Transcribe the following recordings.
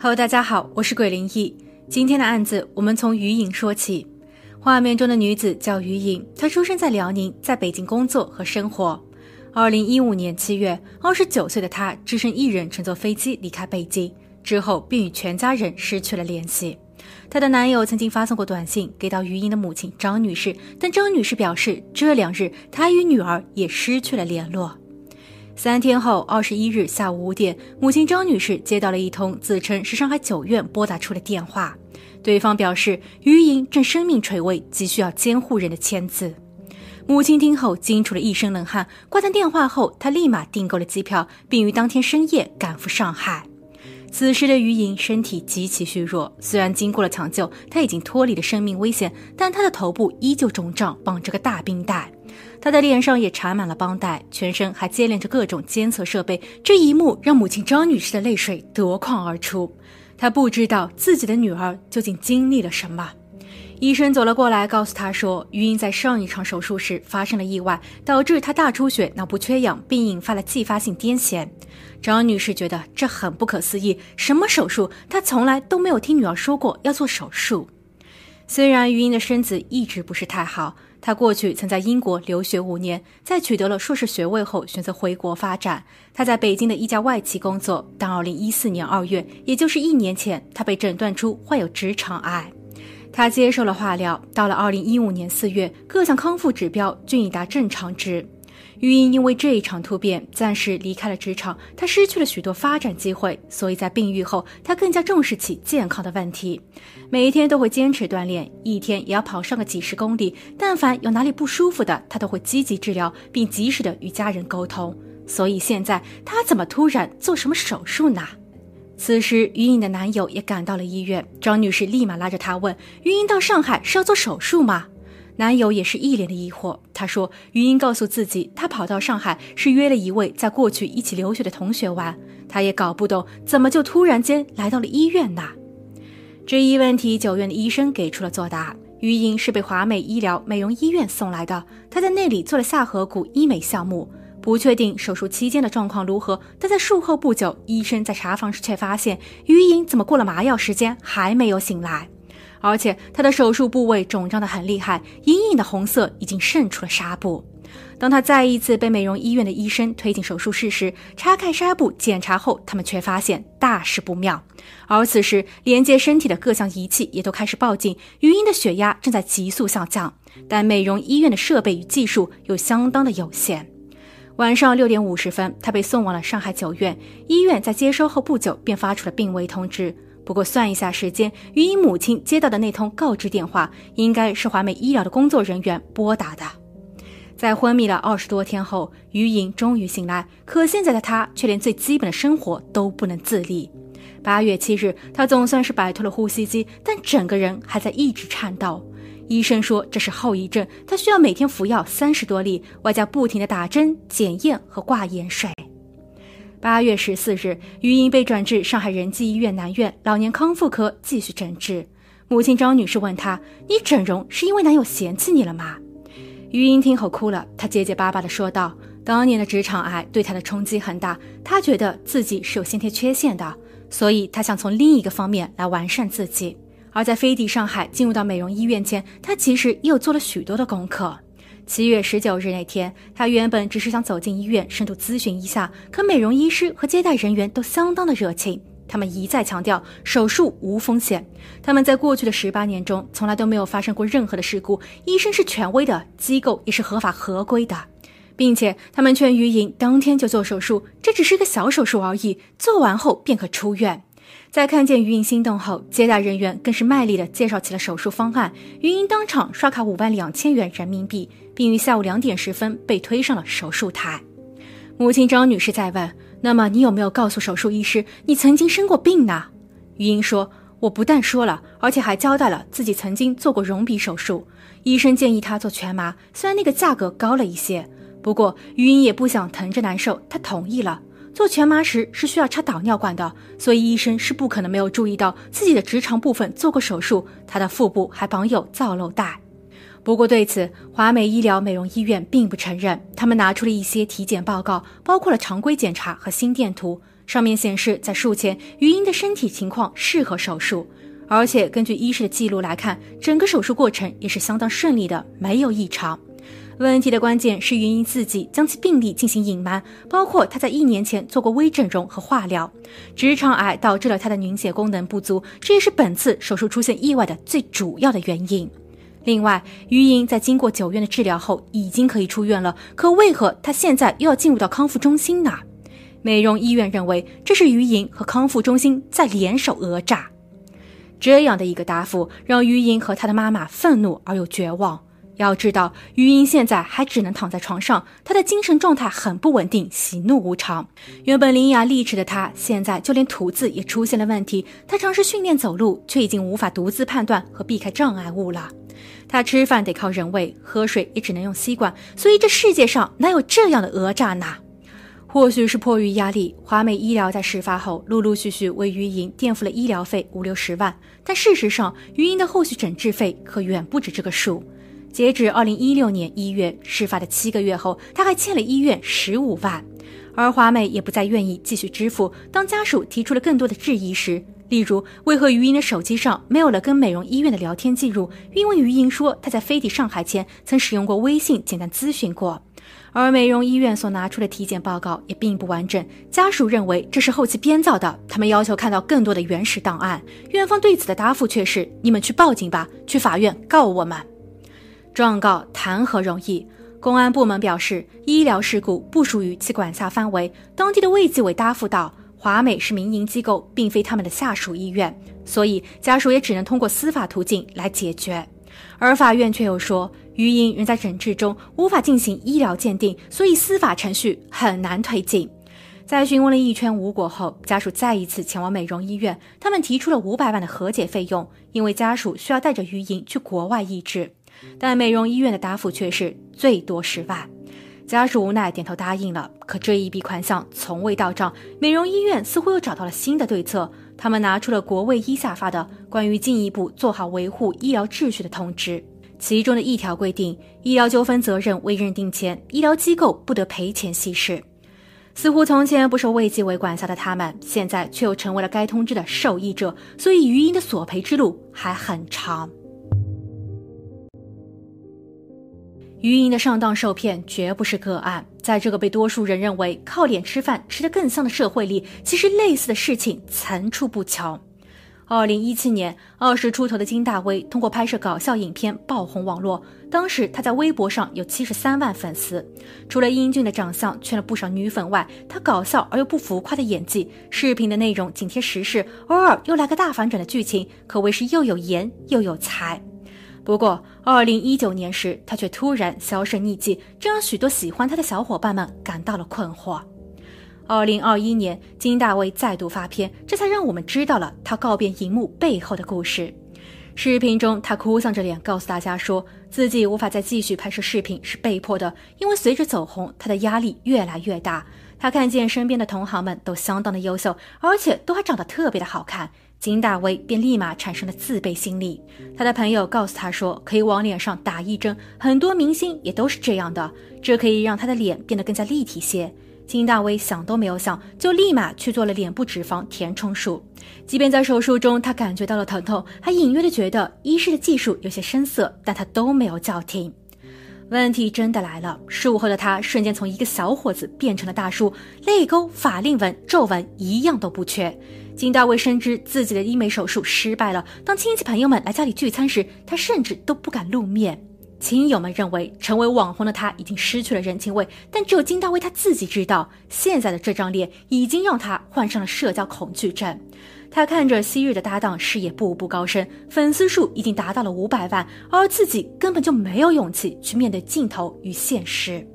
Hello，大家好，我是鬼灵异。今天的案子，我们从于颖说起。画面中的女子叫于颖，她出生在辽宁，在北京工作和生活。二零一五年七月，二十九岁的她只身一人乘坐飞机离开北京，之后便与全家人失去了联系。她的男友曾经发送过短信给到于颖的母亲张女士，但张女士表示，这两日她与女儿也失去了联络。三天后，二十一日下午五点，母亲张女士接到了一通自称是上海九院拨打出的电话，对方表示于莹正生命垂危，急需要监护人的签字。母亲听后惊出了一身冷汗，挂断电话后，她立马订购了机票，并于当天深夜赶赴上海。此时的于莹身体极其虚弱，虽然经过了抢救，她已经脱离了生命危险，但她的头部依旧肿胀，绑着个大冰袋。他的脸上也缠满了绷带，全身还接连着各种监测设备。这一幕让母亲张女士的泪水夺眶而出。她不知道自己的女儿究竟经历了什么。医生走了过来，告诉她说，余英在上一场手术时发生了意外，导致她大出血、脑部缺氧，并引发了继发性癫痫。张女士觉得这很不可思议，什么手术？她从来都没有听女儿说过要做手术。虽然余英的身子一直不是太好。他过去曾在英国留学五年，在取得了硕士学位后，选择回国发展。他在北京的一家外企工作，但2014年2月，也就是一年前，他被诊断出患有直肠癌。他接受了化疗，到了2015年4月，各项康复指标均已达正常值。于英因为这一场突变，暂时离开了职场，她失去了许多发展机会，所以在病愈后，她更加重视起健康的问题，每一天都会坚持锻炼，一天也要跑上个几十公里。但凡有哪里不舒服的，她都会积极治疗，并及时的与家人沟通。所以现在她怎么突然做什么手术呢？此时，于颖的男友也赶到了医院，张女士立马拉着他问：“于英到上海是要做手术吗？”男友也是一脸的疑惑。他说：“余英告诉自己，他跑到上海是约了一位在过去一起留学的同学玩。他也搞不懂，怎么就突然间来到了医院呢？”这一问题，九院的医生给出了作答：余英是被华美医疗美容医院送来的，他在那里做了下颌骨医美项目，不确定手术期间的状况如何。但在术后不久，医生在查房时却发现，余英怎么过了麻药时间还没有醒来。而且他的手术部位肿胀得很厉害，隐隐的红色已经渗出了纱布。当他再一次被美容医院的医生推进手术室时，拆开纱布检查后，他们却发现大事不妙。而此时，连接身体的各项仪器也都开始报警，余英的血压正在急速下降。但美容医院的设备与技术又相当的有限。晚上六点五十分，他被送往了上海九院医院，在接收后不久便发出了病危通知。不过算一下时间，于英母亲接到的那通告知电话，应该是华美医疗的工作人员拨打的。在昏迷了二十多天后，于莹终于醒来，可现在的她却连最基本的生活都不能自理。八月七日，她总算是摆脱了呼吸机，但整个人还在一直颤抖。医生说这是后遗症，她需要每天服药三十多粒，外加不停的打针、检验和挂盐水。八月十四日，于英被转至上海仁济医院南院老年康复科继续诊治。母亲张女士问她：“你整容是因为男友嫌弃你了吗？”于英听后哭了，她结结巴巴地说道：“当年的直肠癌对她的冲击很大，她觉得自己是有先天缺陷的，所以她想从另一个方面来完善自己。而在飞抵上海进入到美容医院前，她其实又做了许多的功课。”七月十九日那天，他原本只是想走进医院深度咨询一下，可美容医师和接待人员都相当的热情，他们一再强调手术无风险。他们在过去的十八年中从来都没有发生过任何的事故，医生是权威的，机构也是合法合规的，并且他们劝于莹当天就做手术，这只是个小手术而已，做完后便可出院。在看见于颖心动后，接待人员更是卖力的介绍起了手术方案，于颖当场刷卡五万两千元人民币。并于下午两点十分被推上了手术台。母亲张女士在问：“那么你有没有告诉手术医师你曾经生过病呢？”余英说：“我不但说了，而且还交代了自己曾经做过隆鼻手术。医生建议她做全麻，虽然那个价格高了一些，不过余英也不想疼着难受，她同意了。做全麻时是需要插导尿管的，所以医生是不可能没有注意到自己的直肠部分做过手术，她的腹部还绑有造瘘带。”不过对此，华美医疗美容医院并不承认。他们拿出了一些体检报告，包括了常规检查和心电图。上面显示在术前余英的身体情况适合手术，而且根据医师的记录来看，整个手术过程也是相当顺利的，没有异常。问题的关键是余英自己将其病例进行隐瞒，包括她在一年前做过微整容和化疗，直肠癌导致了她的凝血功能不足，这也是本次手术出现意外的最主要的原因。另外，余莹在经过九院的治疗后已经可以出院了，可为何她现在又要进入到康复中心呢？美容医院认为这是余莹和康复中心在联手讹诈。这样的一个答复让余莹和她的妈妈愤怒而又绝望。要知道，余英现在还只能躺在床上，她的精神状态很不稳定，喜怒无常。原本伶牙俐齿的她，现在就连吐字也出现了问题。她尝试训练走路，却已经无法独自判断和避开障碍物了。他吃饭得靠人喂，喝水也只能用吸管。所以这世界上哪有这样的讹诈呢？或许是迫于压力，华美医疗在事发后陆陆续续为余莹垫付了医疗费五六十万。但事实上，余莹的后续诊治费可远不止这个数。截止二零一六年一月，事发的七个月后，他还欠了医院十五万，而华美也不再愿意继续支付。当家属提出了更多的质疑时，例如为何余莹的手机上没有了跟美容医院的聊天记录？因为余莹说她在飞抵上海前曾使用过微信简单咨询过，而美容医院所拿出的体检报告也并不完整。家属认为这是后期编造的，他们要求看到更多的原始档案。院方对此的答复却是：你们去报警吧，去法院告我们。状告谈何容易？公安部门表示，医疗事故不属于其管辖范围。当地的卫计委答复道：“华美是民营机构，并非他们的下属医院，所以家属也只能通过司法途径来解决。”而法院却又说，余英仍在诊治中，无法进行医疗鉴定，所以司法程序很难推进。在询问了一圈无果后，家属再一次前往美容医院，他们提出了五百万的和解费用，因为家属需要带着余英去国外医治。但美容医院的答复却是最多十万，家属无奈点头答应了。可这一笔款项从未到账，美容医院似乎又找到了新的对策，他们拿出了国卫医下发的关于进一步做好维护医疗秩序的通知，其中的一条规定，医疗纠纷责任未认定前，医疗机构不得赔钱息事。似乎从前不受卫计委管辖的他们，现在却又成为了该通知的受益者，所以余音的索赔之路还很长。余英的上当受骗绝不是个案，在这个被多数人认为靠脸吃饭吃得更香的社会里，其实类似的事情层出不穷。二零一七年，二十出头的金大威通过拍摄搞笑影片爆红网络，当时他在微博上有七十三万粉丝。除了英俊的长相圈了不少女粉外，他搞笑而又不浮夸的演技，视频的内容紧贴时事，偶尔又来个大反转的剧情，可谓是又有颜又有才。不过，二零一九年时，他却突然销声匿迹，这让许多喜欢他的小伙伴们感到了困惑。二零二一年，金大卫再度发片，这才让我们知道了他告别荧幕背后的故事。视频中，他哭丧着脸告诉大家，说自己无法再继续拍摄视频是被迫的，因为随着走红，他的压力越来越大。他看见身边的同行们都相当的优秀，而且都还长得特别的好看。金大威便立马产生了自卑心理。他的朋友告诉他说，可以往脸上打一针，很多明星也都是这样的，这可以让他的脸变得更加立体些。金大威想都没有想，就立马去做了脸部脂肪填充术。即便在手术中他感觉到了疼痛，还隐约的觉得医师的技术有些生涩，但他都没有叫停。问题真的来了，术后的他瞬间从一个小伙子变成了大叔，泪沟、法令纹、皱纹一样都不缺。金大卫深知自己的医美手术失败了。当亲戚朋友们来家里聚餐时，他甚至都不敢露面。亲友们认为成为网红的他已经失去了人情味，但只有金大卫他自己知道，现在的这张脸已经让他患上了社交恐惧症。他看着昔日的搭档事业步步高升，粉丝数已经达到了五百万，而自己根本就没有勇气去面对镜头与现实。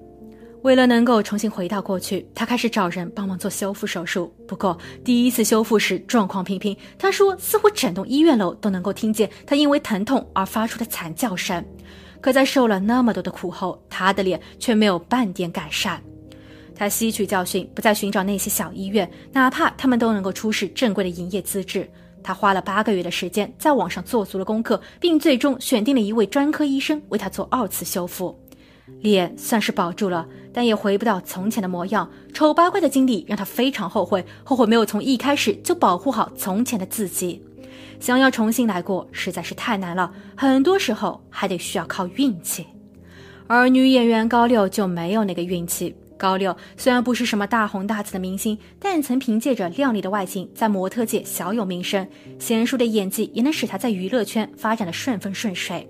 为了能够重新回到过去，他开始找人帮忙做修复手术。不过第一次修复时状况平平，他说似乎整栋医院楼都能够听见他因为疼痛而发出的惨叫声。可在受了那么多的苦后，他的脸却没有半点改善。他吸取教训，不再寻找那些小医院，哪怕他们都能够出示正规的营业资质。他花了八个月的时间，在网上做足了功课，并最终选定了一位专科医生为他做二次修复。脸算是保住了，但也回不到从前的模样。丑八怪的经历让他非常后悔，后悔没有从一开始就保护好从前的自己。想要重新来过实在是太难了，很多时候还得需要靠运气。而女演员高六就没有那个运气。高六虽然不是什么大红大紫的明星，但曾凭借着靓丽的外形在模特界小有名声，娴熟的演技也能使她在娱乐圈发展的顺风顺水。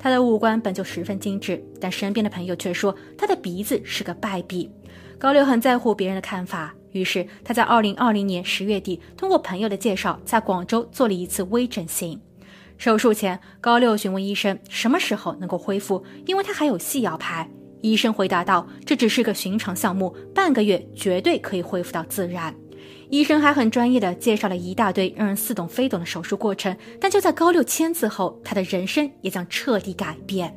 他的五官本就十分精致，但身边的朋友却说他的鼻子是个败笔。高六很在乎别人的看法。于是他在二零二零年十月底，通过朋友的介绍，在广州做了一次微整形。手术前，高六询问医生什么时候能够恢复，因为他还有戏要拍。医生回答道：“这只是个寻常项目，半个月绝对可以恢复到自然。”医生还很专业的介绍了一大堆让人似懂非懂的手术过程。但就在高六签字后，他的人生也将彻底改变。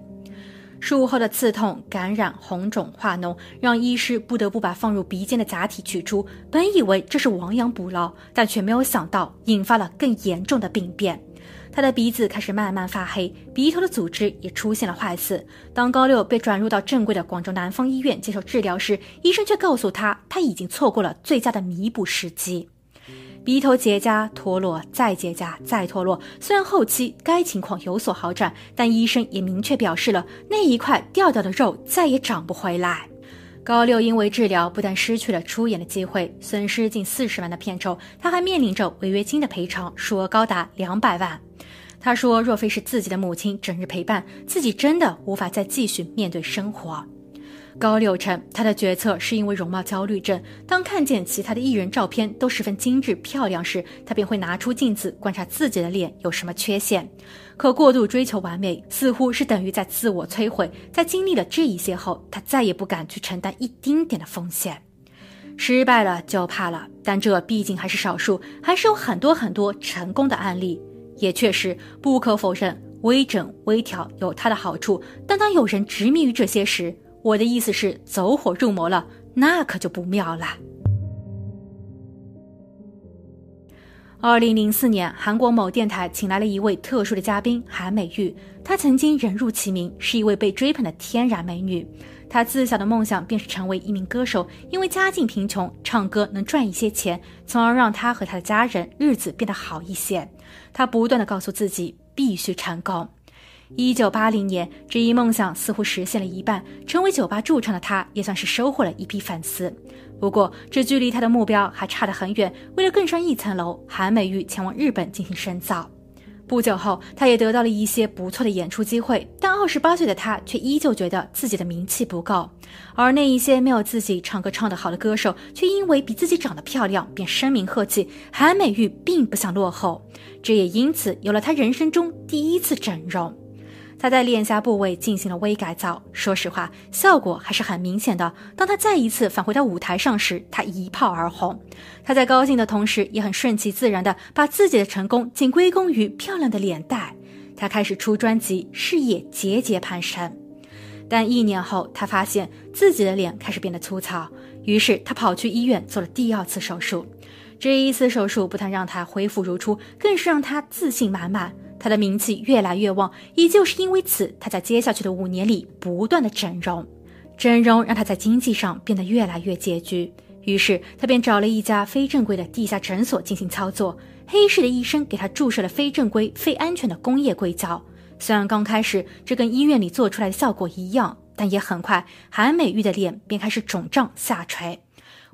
术后的刺痛、感染、红肿、化脓，让医师不得不把放入鼻尖的假体取出。本以为这是亡羊补牢，但却没有想到引发了更严重的病变。他的鼻子开始慢慢发黑，鼻头的组织也出现了坏死。当高六被转入到正规的广州南方医院接受治疗时，医生却告诉他，他已经错过了最佳的弥补时机。鼻头结痂脱落，再结痂，再脱落。虽然后期该情况有所好转，但医生也明确表示了那一块掉掉的肉再也长不回来。高六因为治疗不但失去了出演的机会，损失近四十万的片酬，他还面临着违约金的赔偿，数额高达两百万。他说：“若非是自己的母亲整日陪伴，自己真的无法再继续面对生活。”高六称，他的决策是因为容貌焦虑症。当看见其他的艺人照片都十分精致漂亮时，他便会拿出镜子观察自己的脸有什么缺陷。可过度追求完美，似乎是等于在自我摧毁。在经历了这一些后，他再也不敢去承担一丁点的风险。失败了就怕了，但这毕竟还是少数，还是有很多很多成功的案例。也确实不可否认，微整微调有它的好处。但当有人执迷于这些时，我的意思是，走火入魔了，那可就不妙了。二零零四年，韩国某电台请来了一位特殊的嘉宾韩美玉，她曾经人如其名，是一位被追捧的天然美女。她自小的梦想便是成为一名歌手，因为家境贫穷，唱歌能赚一些钱，从而让她和她的家人日子变得好一些。她不断的告诉自己，必须成功。一九八零年，这一梦想似乎实现了一半，成为酒吧驻唱的他，也算是收获了一批粉丝。不过，这距离他的目标还差得很远。为了更上一层楼，韩美玉前往日本进行深造。不久后，他也得到了一些不错的演出机会，但二十八岁的他却依旧觉得自己的名气不够。而那一些没有自己唱歌唱得好的歌手，却因为比自己长得漂亮，便声名鹤起。韩美玉并不想落后，这也因此有了他人生中第一次整容。他在脸颊部位进行了微改造，说实话，效果还是很明显的。当他再一次返回到舞台上时，他一炮而红。他在高兴的同时，也很顺其自然的把自己的成功仅归功于漂亮的脸蛋。他开始出专辑，事业节节攀升。但一年后，他发现自己的脸开始变得粗糙，于是他跑去医院做了第二次手术。这一次手术不但让他恢复如初，更是让他自信满满。他的名气越来越旺，也就是因为此，他在接下去的五年里不断的整容，整容让他在经济上变得越来越拮据。于是他便找了一家非正规的地下诊所进行操作，黑市的医生给他注射了非正规、非安全的工业硅胶。虽然刚开始这跟医院里做出来的效果一样，但也很快，韩美玉的脸便开始肿胀下垂。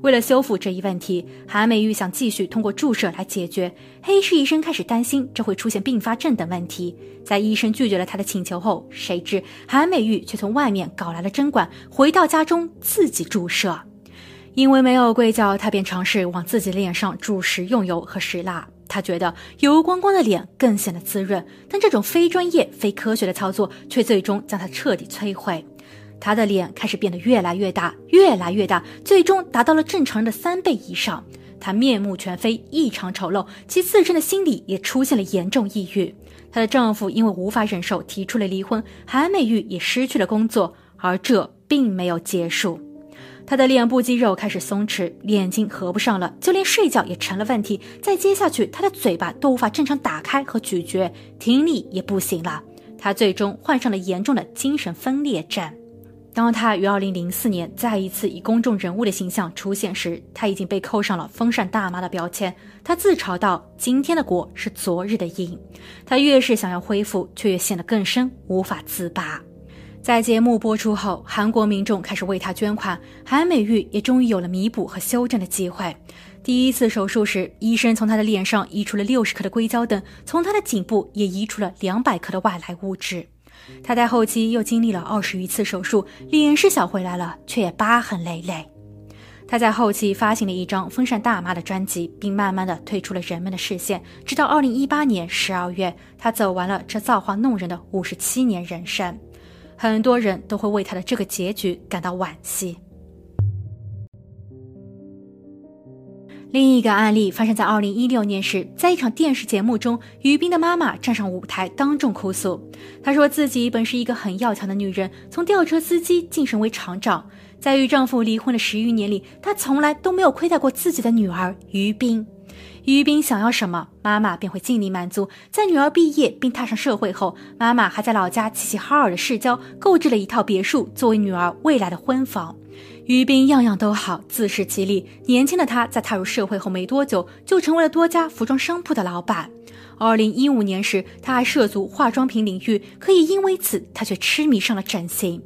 为了修复这一问题，韩美玉想继续通过注射来解决。黑市医生开始担心这会出现并发症等问题。在医生拒绝了他的请求后，谁知韩美玉却从外面搞来了针管，回到家中自己注射。因为没有硅胶，他便尝试往自己脸上注食用油和石蜡。他觉得油光光的脸更显得滋润，但这种非专业、非科学的操作却最终将他彻底摧毁。他的脸开始变得越来越大，越来越大，最终达到了正常人的三倍以上。他面目全非，异常丑陋，其自身的心理也出现了严重抑郁。她的丈夫因为无法忍受，提出了离婚。韩美玉也失去了工作，而这并没有结束。她的脸部肌肉开始松弛，眼睛合不上了，就连睡觉也成了问题。再接下去，她的嘴巴都无法正常打开和咀嚼，听力也不行了。她最终患上了严重的精神分裂症。当他于二零零四年再一次以公众人物的形象出现时，他已经被扣上了“风扇大妈”的标签。他自嘲道：“今天的果是昨日的因。”他越是想要恢复，却越陷得更深，无法自拔。在节目播出后，韩国民众开始为他捐款，韩美玉也终于有了弥补和修正的机会。第一次手术时，医生从他的脸上移除了六十克的硅胶等，从他的颈部也移除了两百克的外来物质。他在后期又经历了二十余次手术，脸是小回来了，却也疤痕累累。他在后期发行了一张《风扇大妈》的专辑，并慢慢的退出了人们的视线，直到二零一八年十二月，他走完了这造化弄人的五十七年人生。很多人都会为他的这个结局感到惋惜。另一个案例发生在二零一六年时，在一场电视节目中，于斌的妈妈站上舞台，当众哭诉。她说自己本是一个很要强的女人，从吊车司机晋升为厂长，在与丈夫离婚的十余年里，她从来都没有亏待过自己的女儿于斌。于斌想要什么，妈妈便会尽力满足。在女儿毕业并踏上社会后，妈妈还在老家齐齐哈尔的市郊购置了一套别墅，作为女儿未来的婚房。于斌样样都好，自食其力。年轻的他在踏入社会后没多久，就成为了多家服装商铺的老板。二零一五年时，他还涉足化妆品领域，可以因为此，他却痴迷上了整形。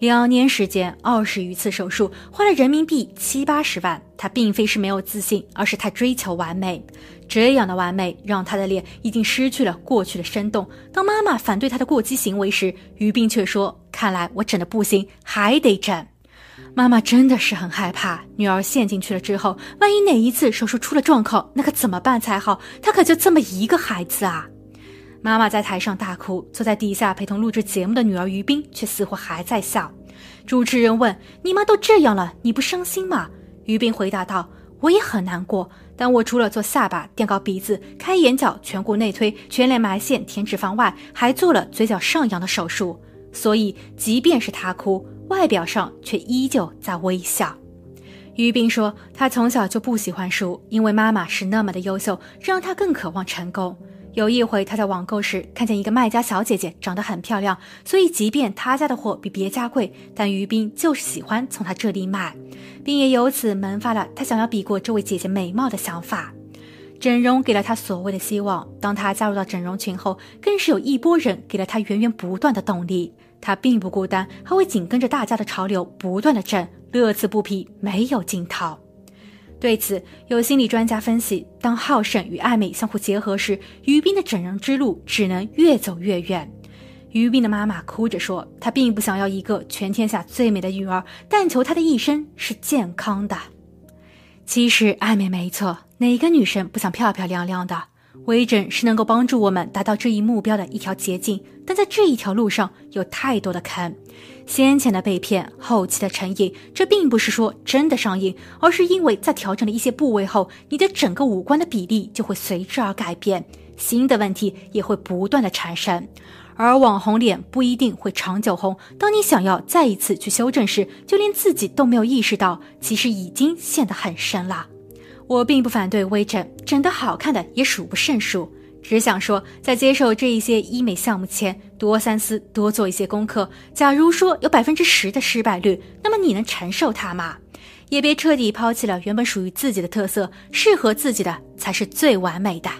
两年时间，二十余次手术，花了人民币七八十万。他并非是没有自信，而是太追求完美。这样的完美，让他的脸已经失去了过去的生动。当妈妈反对他的过激行为时，于斌却说：“看来我整的不行，还得整。”妈妈真的是很害怕，女儿陷进去了之后，万一哪一次手术出了状况，那可怎么办才好？她可就这么一个孩子啊！妈妈在台上大哭，坐在底下陪同录制节目的女儿于冰却似乎还在笑。主持人问：“你妈都这样了，你不伤心吗？”于冰回答道：“我也很难过，但我除了做下巴、垫高鼻子、开眼角、颧骨内推、全脸埋线、填脂肪外，还做了嘴角上扬的手术。所以，即便是她哭。”外表上却依旧在微笑。于斌说：“他从小就不喜欢输，因为妈妈是那么的优秀，让他更渴望成功。有一回，他在网购时看见一个卖家小姐姐长得很漂亮，所以即便他家的货比别家贵，但于斌就是喜欢从他这里买，并也由此萌发了他想要比过这位姐姐美貌的想法。整容给了他所谓的希望，当他加入到整容群后，更是有一波人给了他源源不断的动力。”他并不孤单，还会紧跟着大家的潮流不断的整，乐此不疲，没有尽头。对此，有心理专家分析，当好胜与爱美相互结合时，于斌的整容之路只能越走越远。于斌的妈妈哭着说：“她并不想要一个全天下最美的女儿，但求她的一生是健康的。”其实，爱美没错，哪个女生不想漂漂亮亮的？微整是能够帮助我们达到这一目标的一条捷径，但在这一条路上有太多的坑，先前的被骗，后期的成瘾。这并不是说真的上瘾，而是因为在调整了一些部位后，你的整个五官的比例就会随之而改变，新的问题也会不断的产生。而网红脸不一定会长久红，当你想要再一次去修正时，就连自己都没有意识到，其实已经陷得很深了。我并不反对微整，整得好看的也数不胜数。只想说，在接受这一些医美项目前，多三思，多做一些功课。假如说有百分之十的失败率，那么你能承受它吗？也别彻底抛弃了原本属于自己的特色，适合自己的才是最完美的。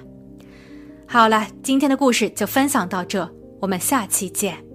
好了，今天的故事就分享到这，我们下期见。